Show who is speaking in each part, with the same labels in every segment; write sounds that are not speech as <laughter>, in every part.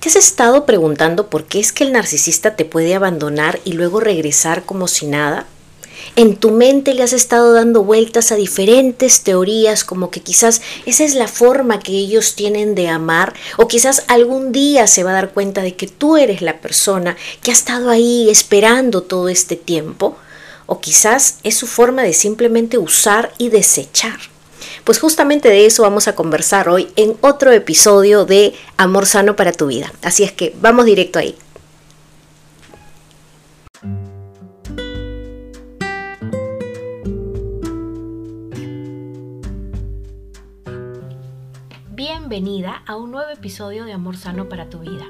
Speaker 1: ¿Te has estado preguntando por qué es que el narcisista te puede abandonar y luego regresar como si nada? En tu mente le has estado dando vueltas a diferentes teorías como que quizás esa es la forma que ellos tienen de amar o quizás algún día se va a dar cuenta de que tú eres la persona que ha estado ahí esperando todo este tiempo o quizás es su forma de simplemente usar y desechar. Pues justamente de eso vamos a conversar hoy en otro episodio de Amor Sano para tu vida. Así es que vamos directo ahí. Bienvenida a un nuevo episodio de Amor Sano para tu vida.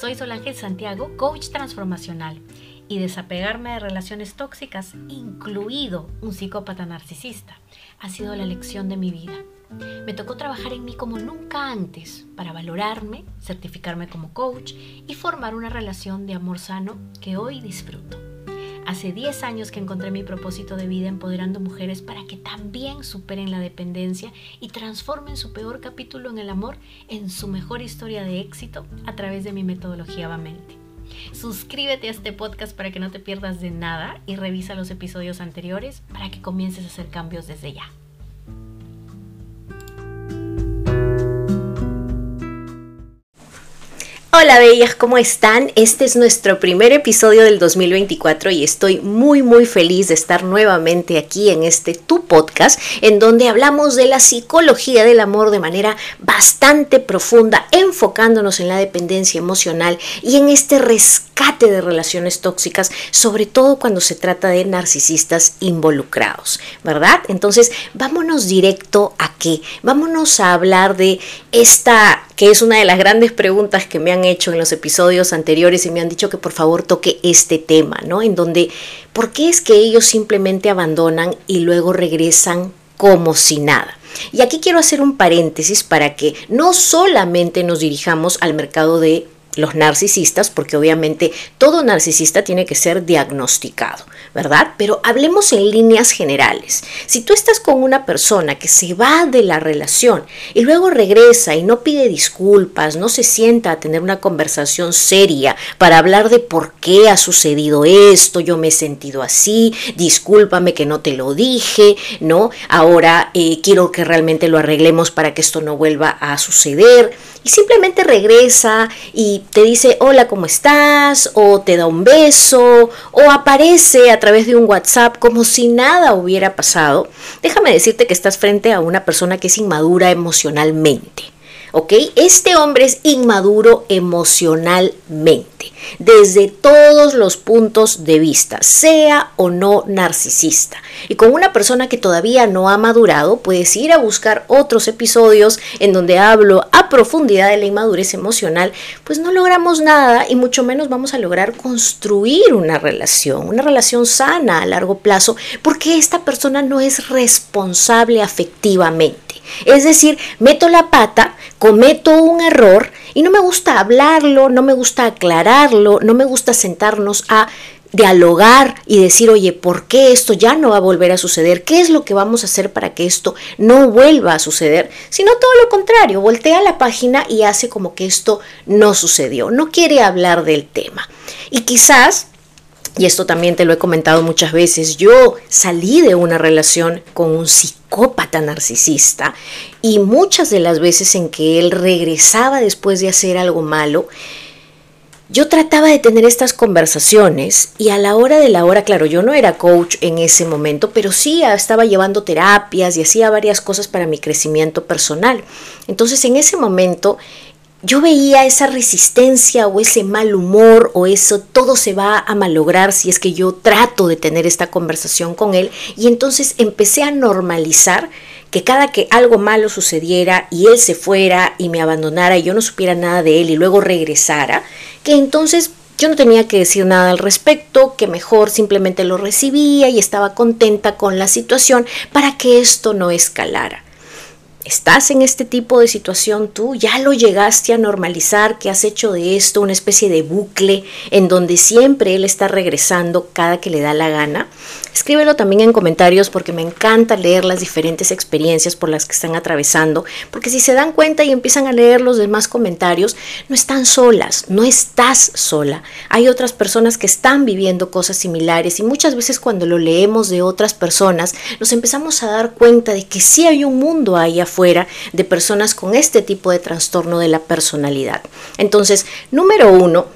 Speaker 1: Soy Solange Santiago, coach transformacional y desapegarme de relaciones tóxicas, incluido un psicópata narcisista, ha sido la lección de mi vida. Me tocó trabajar en mí como nunca antes para valorarme, certificarme como coach y formar una relación de amor sano que hoy disfruto. Hace 10 años que encontré mi propósito de vida empoderando mujeres para que también superen la dependencia y transformen su peor capítulo en el amor en su mejor historia de éxito a través de mi metodología Vamente. Suscríbete a este podcast para que no te pierdas de nada y revisa los episodios anteriores para que comiences a hacer cambios desde ya. Hola bellas, ¿cómo están? Este es nuestro primer episodio del 2024 y estoy muy muy feliz de estar nuevamente aquí en este tu podcast en donde hablamos de la psicología del amor de manera bastante profunda, enfocándonos en la dependencia emocional y en este rescate de relaciones tóxicas, sobre todo cuando se trata de narcisistas involucrados, ¿verdad? Entonces, vámonos directo a qué? Vámonos a hablar de esta que es una de las grandes preguntas que me han hecho en los episodios anteriores y me han dicho que por favor toque este tema, ¿no? En donde, ¿por qué es que ellos simplemente abandonan y luego regresan como si nada? Y aquí quiero hacer un paréntesis para que no solamente nos dirijamos al mercado de los narcisistas, porque obviamente todo narcisista tiene que ser diagnosticado, ¿verdad? Pero hablemos en líneas generales. Si tú estás con una persona que se va de la relación y luego regresa y no pide disculpas, no se sienta a tener una conversación seria para hablar de por qué ha sucedido esto, yo me he sentido así, discúlpame que no te lo dije, ¿no? Ahora eh, quiero que realmente lo arreglemos para que esto no vuelva a suceder y simplemente regresa y te dice hola, ¿cómo estás? o te da un beso o aparece a través de un WhatsApp como si nada hubiera pasado, déjame decirte que estás frente a una persona que es inmadura emocionalmente. ¿Ok? Este hombre es inmaduro emocionalmente, desde todos los puntos de vista, sea o no narcisista. Y con una persona que todavía no ha madurado, puedes ir a buscar otros episodios en donde hablo a profundidad de la inmadurez emocional, pues no logramos nada y mucho menos vamos a lograr construir una relación, una relación sana a largo plazo, porque esta persona no es responsable afectivamente. Es decir, meto la pata, cometo un error y no me gusta hablarlo, no me gusta aclararlo, no me gusta sentarnos a dialogar y decir, oye, ¿por qué esto ya no va a volver a suceder? ¿Qué es lo que vamos a hacer para que esto no vuelva a suceder? Sino todo lo contrario, voltea la página y hace como que esto no sucedió, no quiere hablar del tema. Y quizás y esto también te lo he comentado muchas veces, yo salí de una relación con un psicópata narcisista y muchas de las veces en que él regresaba después de hacer algo malo, yo trataba de tener estas conversaciones y a la hora de la hora, claro, yo no era coach en ese momento, pero sí estaba llevando terapias y hacía varias cosas para mi crecimiento personal. Entonces en ese momento yo veía esa resistencia o ese mal humor o eso, todo se va a malograr si es que yo trato de tener esta conversación con él y entonces empecé a normalizar que cada que algo malo sucediera y él se fuera y me abandonara y yo no supiera nada de él y luego regresara, que entonces yo no tenía que decir nada al respecto, que mejor simplemente lo recibía y estaba contenta con la situación para que esto no escalara. ¿Estás en este tipo de situación tú? ¿Ya lo llegaste a normalizar? ¿Que has hecho de esto una especie de bucle en donde siempre él está regresando cada que le da la gana? Escríbelo también en comentarios porque me encanta leer las diferentes experiencias por las que están atravesando, porque si se dan cuenta y empiezan a leer los demás comentarios, no están solas, no estás sola. Hay otras personas que están viviendo cosas similares y muchas veces cuando lo leemos de otras personas nos empezamos a dar cuenta de que sí hay un mundo ahí de personas con este tipo de trastorno de la personalidad. Entonces, número uno,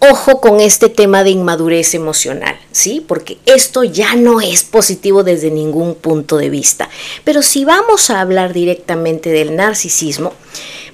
Speaker 1: ojo con este tema de inmadurez emocional, ¿sí? Porque esto ya no es positivo desde ningún punto de vista. Pero si vamos a hablar directamente del narcisismo,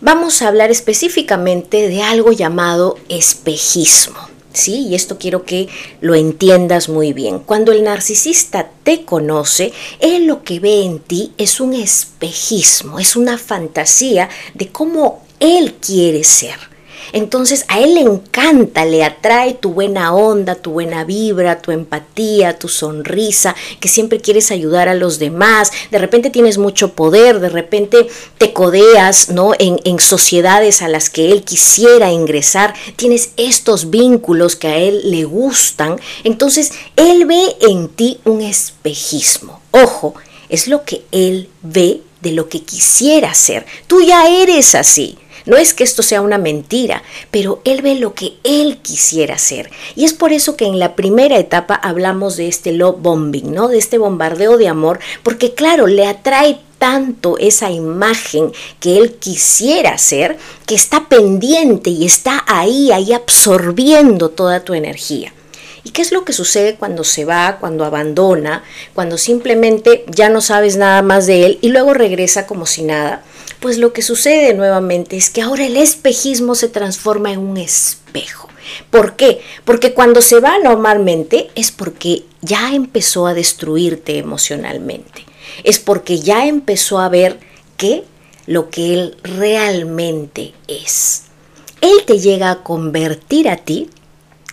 Speaker 1: vamos a hablar específicamente de algo llamado espejismo. ¿Sí? Y esto quiero que lo entiendas muy bien. Cuando el narcisista te conoce, él lo que ve en ti es un espejismo, es una fantasía de cómo él quiere ser. Entonces a él le encanta, le atrae tu buena onda, tu buena vibra, tu empatía, tu sonrisa, que siempre quieres ayudar a los demás, de repente tienes mucho poder, de repente te codeas ¿no? en, en sociedades a las que él quisiera ingresar, tienes estos vínculos que a él le gustan, entonces él ve en ti un espejismo. Ojo, es lo que él ve de lo que quisiera ser. Tú ya eres así. No es que esto sea una mentira, pero él ve lo que él quisiera hacer. Y es por eso que en la primera etapa hablamos de este love bombing, ¿no? De este bombardeo de amor, porque claro, le atrae tanto esa imagen que él quisiera hacer, que está pendiente y está ahí, ahí absorbiendo toda tu energía. ¿Y qué es lo que sucede cuando se va, cuando abandona, cuando simplemente ya no sabes nada más de él y luego regresa como si nada? Pues lo que sucede nuevamente es que ahora el espejismo se transforma en un espejo. ¿Por qué? Porque cuando se va normalmente es porque ya empezó a destruirte emocionalmente. Es porque ya empezó a ver qué lo que él realmente es. Él te llega a convertir a ti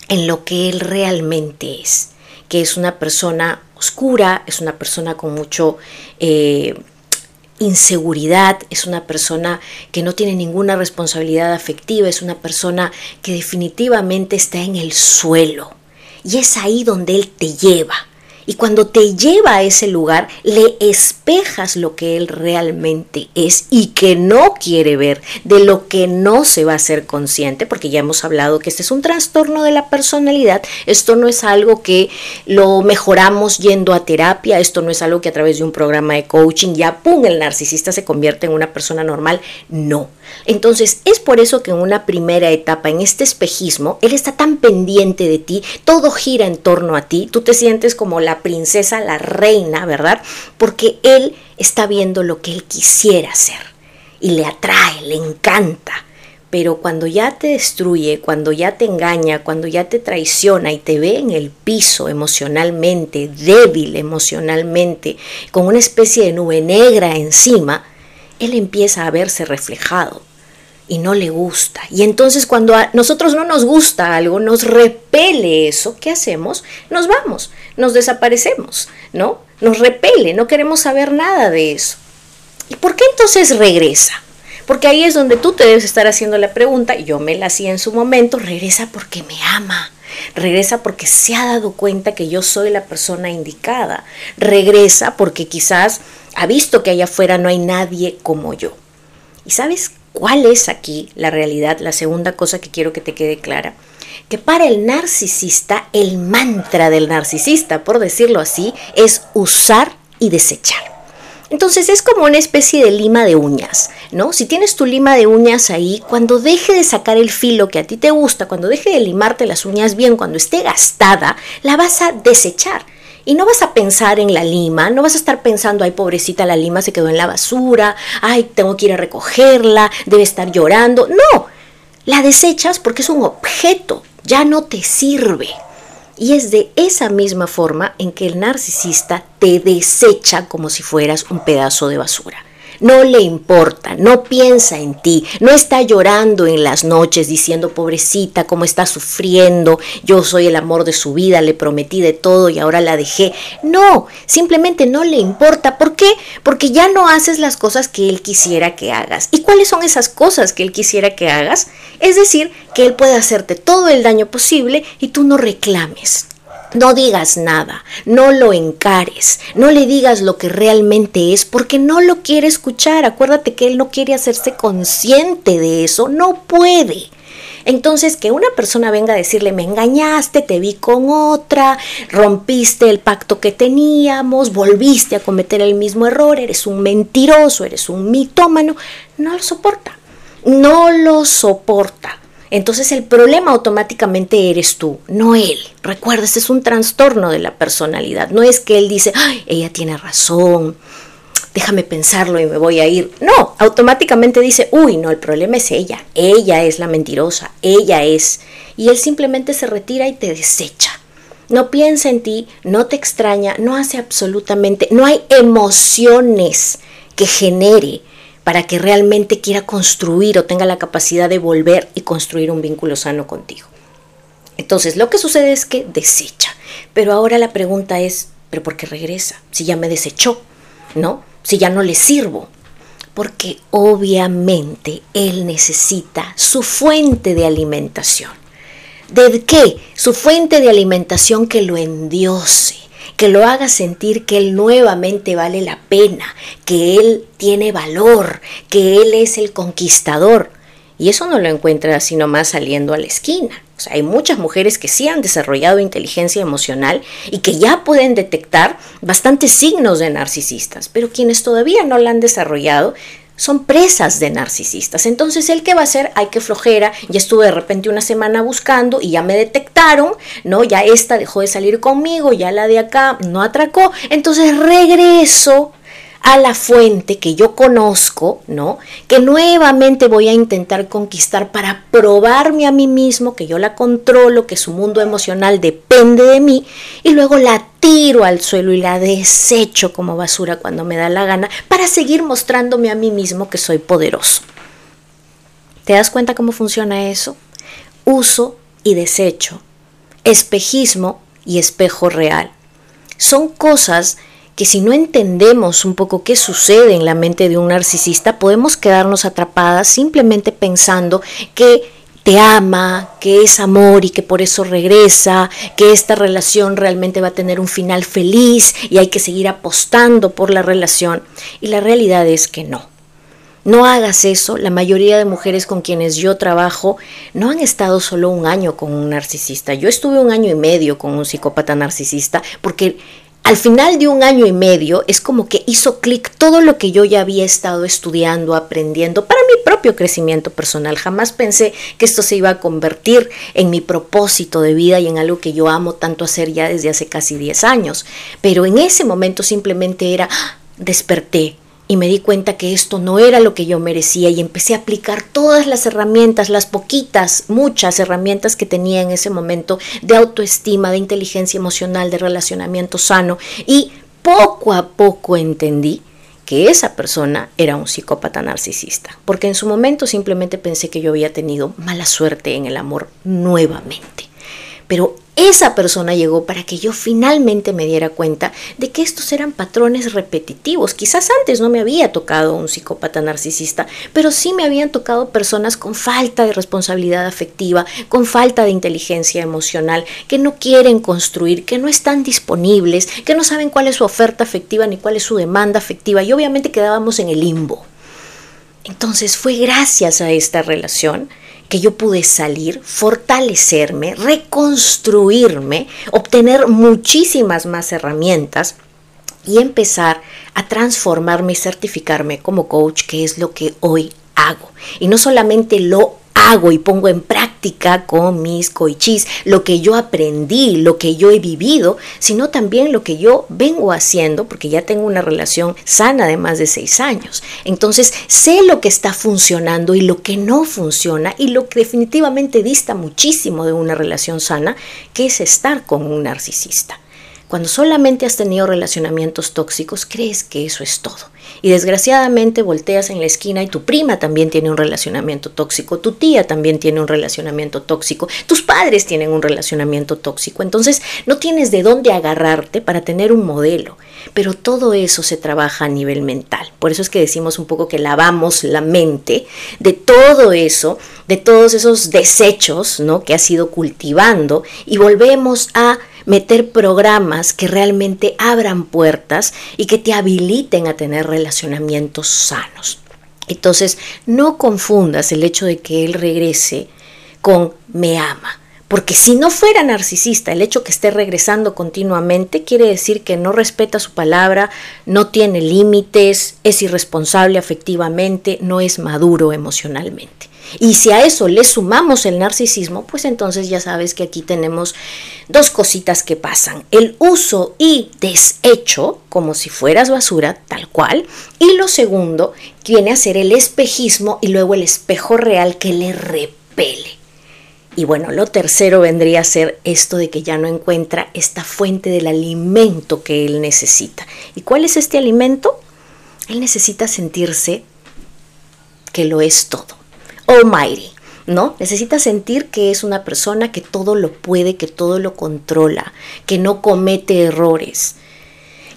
Speaker 1: en lo que él realmente es, que es una persona oscura, es una persona con mucho eh, inseguridad, es una persona que no tiene ninguna responsabilidad afectiva, es una persona que definitivamente está en el suelo. Y es ahí donde Él te lleva. Y cuando te lleva a ese lugar, le espejas lo que él realmente es y que no quiere ver, de lo que no se va a ser consciente, porque ya hemos hablado que este es un trastorno de la personalidad, esto no es algo que lo mejoramos yendo a terapia, esto no es algo que a través de un programa de coaching ya, ¡pum!, el narcisista se convierte en una persona normal, no. Entonces, es por eso que en una primera etapa, en este espejismo, él está tan pendiente de ti, todo gira en torno a ti, tú te sientes como la princesa, la reina, ¿verdad? Porque él está viendo lo que él quisiera hacer y le atrae, le encanta. Pero cuando ya te destruye, cuando ya te engaña, cuando ya te traiciona y te ve en el piso emocionalmente, débil emocionalmente, con una especie de nube negra encima, él empieza a verse reflejado y no le gusta. Y entonces cuando a nosotros no nos gusta algo, nos repele eso, ¿qué hacemos? Nos vamos, nos desaparecemos, ¿no? Nos repele, no queremos saber nada de eso. ¿Y por qué entonces regresa? Porque ahí es donde tú te debes estar haciendo la pregunta, yo me la hacía en su momento, regresa porque me ama, regresa porque se ha dado cuenta que yo soy la persona indicada, regresa porque quizás ha visto que allá afuera no hay nadie como yo. ¿Y sabes ¿Cuál es aquí la realidad? La segunda cosa que quiero que te quede clara. Que para el narcisista, el mantra del narcisista, por decirlo así, es usar y desechar. Entonces es como una especie de lima de uñas, ¿no? Si tienes tu lima de uñas ahí, cuando deje de sacar el filo que a ti te gusta, cuando deje de limarte las uñas bien, cuando esté gastada, la vas a desechar. Y no vas a pensar en la lima, no vas a estar pensando, ay, pobrecita, la lima se quedó en la basura, ay, tengo que ir a recogerla, debe estar llorando. No, la desechas porque es un objeto, ya no te sirve. Y es de esa misma forma en que el narcisista te desecha como si fueras un pedazo de basura. No le importa, no piensa en ti, no está llorando en las noches diciendo, pobrecita, cómo está sufriendo, yo soy el amor de su vida, le prometí de todo y ahora la dejé. No, simplemente no le importa. ¿Por qué? Porque ya no haces las cosas que él quisiera que hagas. ¿Y cuáles son esas cosas que él quisiera que hagas? Es decir, que él puede hacerte todo el daño posible y tú no reclames. No digas nada, no lo encares, no le digas lo que realmente es porque no lo quiere escuchar. Acuérdate que él no quiere hacerse consciente de eso, no puede. Entonces, que una persona venga a decirle, me engañaste, te vi con otra, rompiste el pacto que teníamos, volviste a cometer el mismo error, eres un mentiroso, eres un mitómano, no lo soporta, no lo soporta. Entonces el problema automáticamente eres tú, no él. Recuerda, este es un trastorno de la personalidad. No es que él dice, ay, ella tiene razón, déjame pensarlo y me voy a ir. No, automáticamente dice, uy, no, el problema es ella. Ella es la mentirosa, ella es. Y él simplemente se retira y te desecha. No piensa en ti, no te extraña, no hace absolutamente, no hay emociones que genere para que realmente quiera construir o tenga la capacidad de volver y construir un vínculo sano contigo. Entonces, lo que sucede es que desecha. Pero ahora la pregunta es, ¿pero por qué regresa? Si ya me desechó, ¿no? Si ya no le sirvo. Porque obviamente él necesita su fuente de alimentación. ¿De qué? Su fuente de alimentación que lo endiose, que lo haga sentir que Él nuevamente vale la pena, que Él tiene valor, que Él es el conquistador. Y eso no lo encuentra sino más saliendo a la esquina. O sea, hay muchas mujeres que sí han desarrollado inteligencia emocional y que ya pueden detectar bastantes signos de narcisistas, pero quienes todavía no la han desarrollado son presas de narcisistas. Entonces, ¿el qué va a hacer? Hay que flojera. Ya estuve de repente una semana buscando y ya me detectaron, ¿no? Ya esta dejó de salir conmigo, ya la de acá no atracó. Entonces regreso a la fuente que yo conozco, ¿no? Que nuevamente voy a intentar conquistar para probarme a mí mismo que yo la controlo, que su mundo emocional depende de mí, y luego la tiro al suelo y la desecho como basura cuando me da la gana para seguir mostrándome a mí mismo que soy poderoso. ¿Te das cuenta cómo funciona eso? Uso y desecho, espejismo y espejo real. Son cosas que si no entendemos un poco qué sucede en la mente de un narcisista, podemos quedarnos atrapadas simplemente pensando que te ama, que es amor y que por eso regresa, que esta relación realmente va a tener un final feliz y hay que seguir apostando por la relación. Y la realidad es que no. No hagas eso. La mayoría de mujeres con quienes yo trabajo no han estado solo un año con un narcisista. Yo estuve un año y medio con un psicópata narcisista porque al final de un año y medio es como que hizo clic todo lo que yo ya había estado estudiando, aprendiendo para mi propio crecimiento personal. Jamás pensé que esto se iba a convertir en mi propósito de vida y en algo que yo amo tanto hacer ya desde hace casi 10 años. Pero en ese momento simplemente era, ¡ah! desperté, y me di cuenta que esto no era lo que yo merecía y empecé a aplicar todas las herramientas, las poquitas, muchas herramientas que tenía en ese momento de autoestima, de inteligencia emocional, de relacionamiento sano y poco a poco entendí que esa persona era un psicópata narcisista, porque en su momento simplemente pensé que yo había tenido mala suerte en el amor nuevamente. Pero esa persona llegó para que yo finalmente me diera cuenta de que estos eran patrones repetitivos. Quizás antes no me había tocado un psicópata narcisista, pero sí me habían tocado personas con falta de responsabilidad afectiva, con falta de inteligencia emocional, que no quieren construir, que no están disponibles, que no saben cuál es su oferta afectiva ni cuál es su demanda afectiva y obviamente quedábamos en el limbo. Entonces fue gracias a esta relación que yo pude salir, fortalecerme, reconstruirme, obtener muchísimas más herramientas y empezar a transformarme y certificarme como coach, que es lo que hoy hago. Y no solamente lo hago y pongo en práctica con mis coichis lo que yo aprendí, lo que yo he vivido, sino también lo que yo vengo haciendo, porque ya tengo una relación sana de más de seis años. Entonces sé lo que está funcionando y lo que no funciona y lo que definitivamente dista muchísimo de una relación sana, que es estar con un narcisista. Cuando solamente has tenido relacionamientos tóxicos, crees que eso es todo. Y desgraciadamente volteas en la esquina y tu prima también tiene un relacionamiento tóxico, tu tía también tiene un relacionamiento tóxico, tus padres tienen un relacionamiento tóxico. Entonces no tienes de dónde agarrarte para tener un modelo. Pero todo eso se trabaja a nivel mental. Por eso es que decimos un poco que lavamos la mente de todo eso, de todos esos desechos ¿no? que has ido cultivando y volvemos a meter programas que realmente abran puertas y que te habiliten a tener relacionamientos sanos. Entonces, no confundas el hecho de que él regrese con me ama. Porque si no fuera narcisista, el hecho que esté regresando continuamente quiere decir que no respeta su palabra, no tiene límites, es irresponsable afectivamente, no es maduro emocionalmente. Y si a eso le sumamos el narcisismo, pues entonces ya sabes que aquí tenemos dos cositas que pasan. El uso y desecho, como si fueras basura, tal cual. Y lo segundo viene a ser el espejismo y luego el espejo real que le repele. Y bueno, lo tercero vendría a ser esto de que ya no encuentra esta fuente del alimento que él necesita. ¿Y cuál es este alimento? Él necesita sentirse que lo es todo almighty, ¿no? Necesita sentir que es una persona que todo lo puede, que todo lo controla, que no comete errores,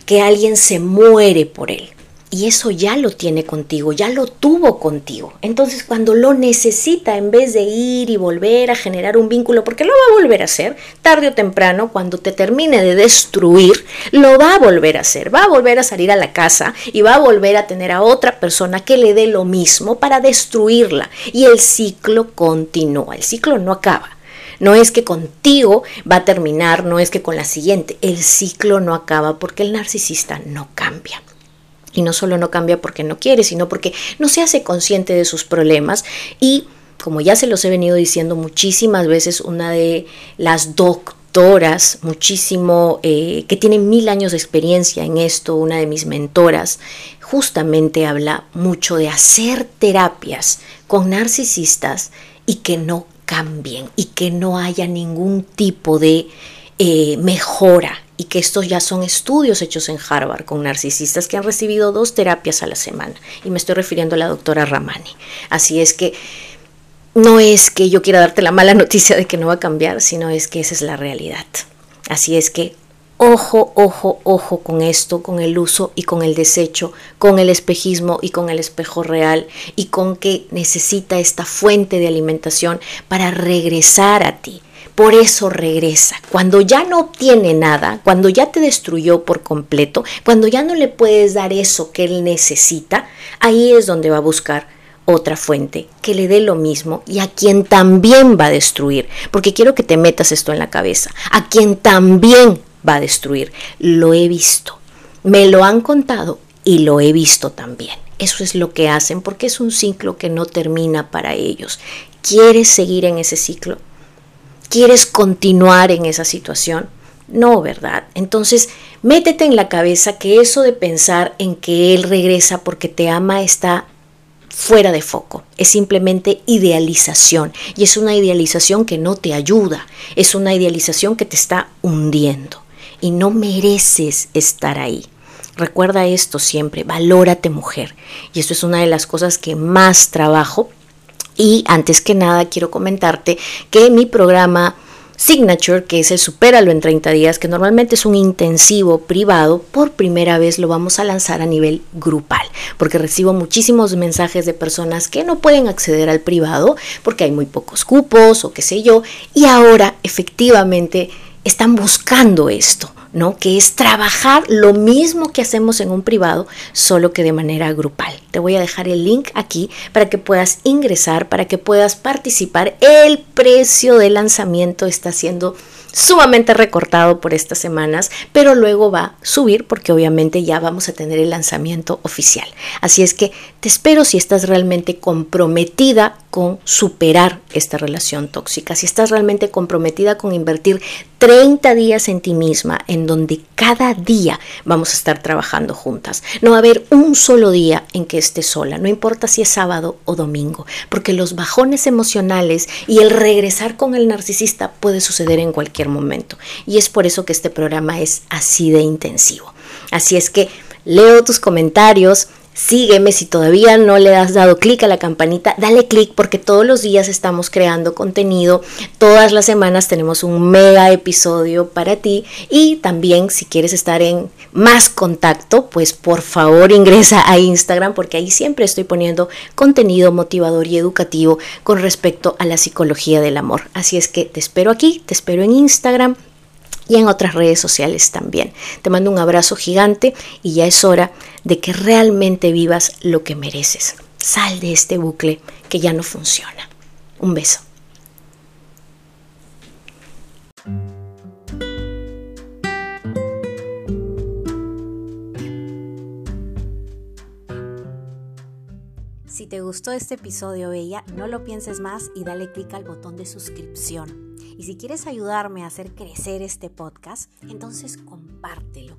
Speaker 1: que alguien se muere por él. Y eso ya lo tiene contigo, ya lo tuvo contigo. Entonces cuando lo necesita, en vez de ir y volver a generar un vínculo, porque lo va a volver a hacer, tarde o temprano, cuando te termine de destruir, lo va a volver a hacer. Va a volver a salir a la casa y va a volver a tener a otra persona que le dé lo mismo para destruirla. Y el ciclo continúa, el ciclo no acaba. No es que contigo va a terminar, no es que con la siguiente. El ciclo no acaba porque el narcisista no cambia. Y no solo no cambia porque no quiere, sino porque no se hace consciente de sus problemas. Y como ya se los he venido diciendo muchísimas veces, una de las doctoras, muchísimo, eh, que tiene mil años de experiencia en esto, una de mis mentoras, justamente habla mucho de hacer terapias con narcisistas y que no cambien y que no haya ningún tipo de eh, mejora y que estos ya son estudios hechos en Harvard con narcisistas que han recibido dos terapias a la semana. Y me estoy refiriendo a la doctora Ramani. Así es que no es que yo quiera darte la mala <laughs> noticia de que no va a cambiar, sino es que esa es la realidad. Así es que ojo, ojo, ojo con esto, con el uso y con el desecho, con el espejismo y con el espejo real y con que necesita esta fuente de alimentación para regresar a ti. Por eso regresa. Cuando ya no obtiene nada, cuando ya te destruyó por completo, cuando ya no le puedes dar eso que él necesita, ahí es donde va a buscar otra fuente que le dé lo mismo y a quien también va a destruir. Porque quiero que te metas esto en la cabeza. A quien también va a destruir. Lo he visto. Me lo han contado y lo he visto también. Eso es lo que hacen porque es un ciclo que no termina para ellos. ¿Quieres seguir en ese ciclo? ¿Quieres continuar en esa situación? No, ¿verdad? Entonces, métete en la cabeza que eso de pensar en que Él regresa porque te ama está fuera de foco. Es simplemente idealización. Y es una idealización que no te ayuda. Es una idealización que te está hundiendo. Y no mereces estar ahí. Recuerda esto siempre, valórate mujer. Y esto es una de las cosas que más trabajo y antes que nada quiero comentarte que mi programa Signature, que es el Supéralo en 30 días, que normalmente es un intensivo privado, por primera vez lo vamos a lanzar a nivel grupal, porque recibo muchísimos mensajes de personas que no pueden acceder al privado porque hay muy pocos cupos o qué sé yo, y ahora efectivamente están buscando esto. ¿No? Que es trabajar lo mismo que hacemos en un privado, solo que de manera grupal. Te voy a dejar el link aquí para que puedas ingresar, para que puedas participar. El precio de lanzamiento está siendo sumamente recortado por estas semanas, pero luego va a subir porque obviamente ya vamos a tener el lanzamiento oficial. Así es que te espero si estás realmente comprometida con superar esta relación tóxica, si estás realmente comprometida con invertir 30 días en ti misma, en donde cada día vamos a estar trabajando juntas. No va a haber un solo día en que estés sola, no importa si es sábado o domingo, porque los bajones emocionales y el regresar con el narcisista puede suceder en cualquier cualquier momento. Y es por eso que este programa es así de intensivo. Así es que leo tus comentarios, Sígueme si todavía no le has dado clic a la campanita, dale clic porque todos los días estamos creando contenido, todas las semanas tenemos un mega episodio para ti. Y también si quieres estar en más contacto, pues por favor ingresa a Instagram porque ahí siempre estoy poniendo contenido motivador y educativo con respecto a la psicología del amor. Así es que te espero aquí, te espero en Instagram y en otras redes sociales también. Te mando un abrazo gigante y ya es hora de que realmente vivas lo que mereces. Sal de este bucle que ya no funciona. Un beso. Si te gustó este episodio, Bella, no lo pienses más y dale clic al botón de suscripción. Y si quieres ayudarme a hacer crecer este podcast, entonces compártelo.